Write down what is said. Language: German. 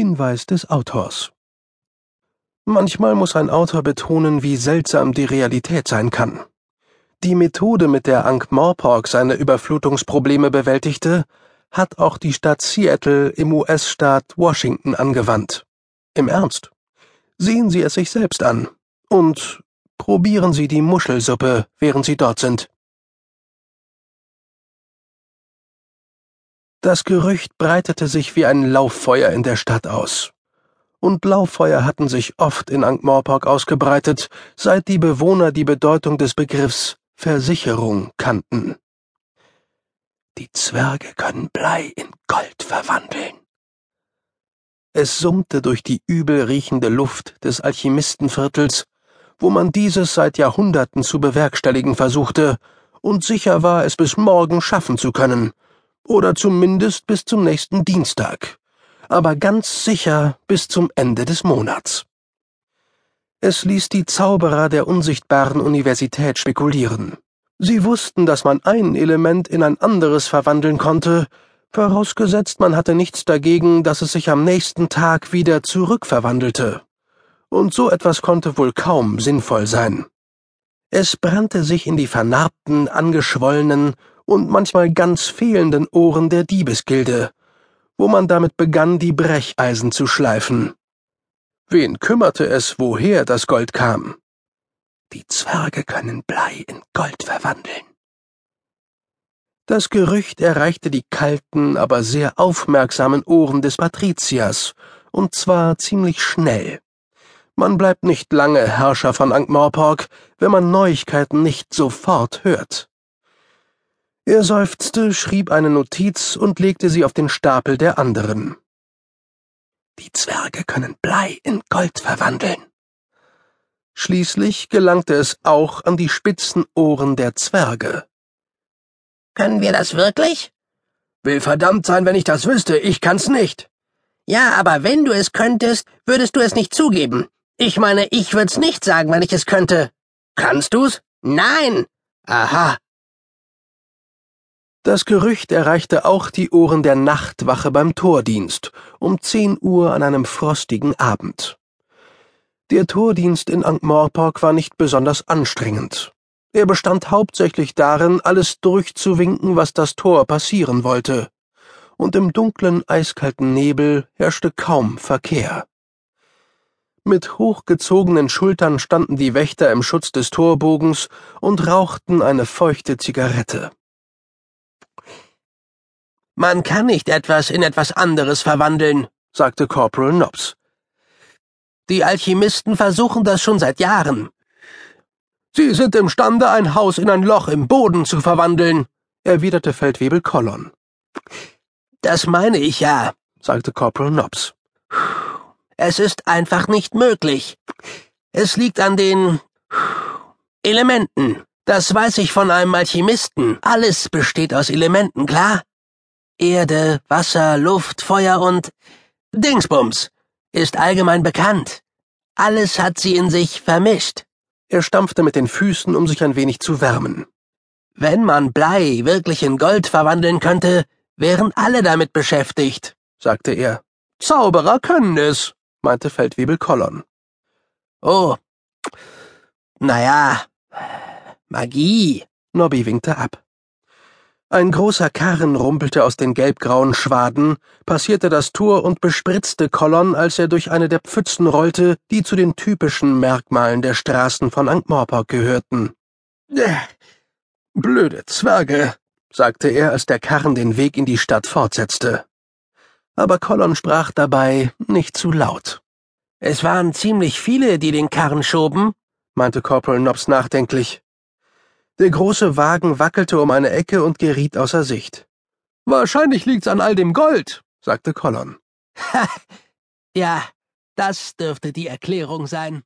Hinweis des Autors. Manchmal muss ein Autor betonen, wie seltsam die Realität sein kann. Die Methode, mit der Ankh-Morpork seine Überflutungsprobleme bewältigte, hat auch die Stadt Seattle im US-Staat Washington angewandt. Im Ernst. Sehen Sie es sich selbst an. Und probieren Sie die Muschelsuppe, während Sie dort sind. Das Gerücht breitete sich wie ein Lauffeuer in der Stadt aus. Und Lauffeuer hatten sich oft in Ankh-Morpork ausgebreitet, seit die Bewohner die Bedeutung des Begriffs Versicherung kannten. Die Zwerge können Blei in Gold verwandeln. Es summte durch die übel riechende Luft des Alchemistenviertels, wo man dieses seit Jahrhunderten zu bewerkstelligen versuchte und sicher war, es bis morgen schaffen zu können, oder zumindest bis zum nächsten Dienstag, aber ganz sicher bis zum Ende des Monats. Es ließ die Zauberer der unsichtbaren Universität spekulieren. Sie wussten, dass man ein Element in ein anderes verwandeln konnte, vorausgesetzt man hatte nichts dagegen, dass es sich am nächsten Tag wieder zurückverwandelte. Und so etwas konnte wohl kaum sinnvoll sein. Es brannte sich in die vernarbten, angeschwollenen und manchmal ganz fehlenden Ohren der Diebesgilde, wo man damit begann, die Brecheisen zu schleifen. Wen kümmerte es, woher das Gold kam? Die Zwerge können Blei in Gold verwandeln. Das Gerücht erreichte die kalten, aber sehr aufmerksamen Ohren des Patriziers, und zwar ziemlich schnell. Man bleibt nicht lange Herrscher von Ankh-Morpork, wenn man Neuigkeiten nicht sofort hört. Er seufzte, schrieb eine Notiz und legte sie auf den Stapel der anderen. Die Zwerge können Blei in Gold verwandeln. Schließlich gelangte es auch an die spitzen Ohren der Zwerge. Können wir das wirklich? Will verdammt sein, wenn ich das wüsste, ich kann's nicht. Ja, aber wenn du es könntest, würdest du es nicht zugeben. Ich meine, ich würd's nicht sagen, wenn ich es könnte. Kannst du's? Nein. Aha. Das Gerücht erreichte auch die Ohren der Nachtwache beim Tordienst um zehn Uhr an einem frostigen Abend. Der Tordienst in Ankh-Morpork war nicht besonders anstrengend. Er bestand hauptsächlich darin, alles durchzuwinken, was das Tor passieren wollte, und im dunklen, eiskalten Nebel herrschte kaum Verkehr. Mit hochgezogenen Schultern standen die Wächter im Schutz des Torbogens und rauchten eine feuchte Zigarette. Man kann nicht etwas in etwas anderes verwandeln, sagte Corporal Nobbs. Die Alchemisten versuchen das schon seit Jahren. Sie sind imstande, ein Haus in ein Loch im Boden zu verwandeln, erwiderte Feldwebel Collon. Das meine ich ja, sagte Corporal Nobbs. Es ist einfach nicht möglich. Es liegt an den Elementen. Das weiß ich von einem Alchemisten. Alles besteht aus Elementen, klar? Erde, Wasser, Luft, Feuer und Dingsbums ist allgemein bekannt. Alles hat sie in sich vermischt. Er stampfte mit den Füßen, um sich ein wenig zu wärmen. Wenn man Blei wirklich in Gold verwandeln könnte, wären alle damit beschäftigt, sagte er. Zauberer können es, meinte Feldwebel Kollon. Oh. Naja. Magie. Nobby winkte ab. Ein großer Karren rumpelte aus den gelbgrauen Schwaden, passierte das Tor und bespritzte Kollon, als er durch eine der Pfützen rollte, die zu den typischen Merkmalen der Straßen von Ankh-Morpork gehörten. Äh, blöde Zwerge, sagte er, als der Karren den Weg in die Stadt fortsetzte. Aber Kollon sprach dabei nicht zu laut. Es waren ziemlich viele, die den Karren schoben, meinte Corporal Nobbs nachdenklich. Der große Wagen wackelte um eine Ecke und geriet außer Sicht. Wahrscheinlich liegt's an all dem Gold, sagte Collon. Ha, ja, das dürfte die Erklärung sein.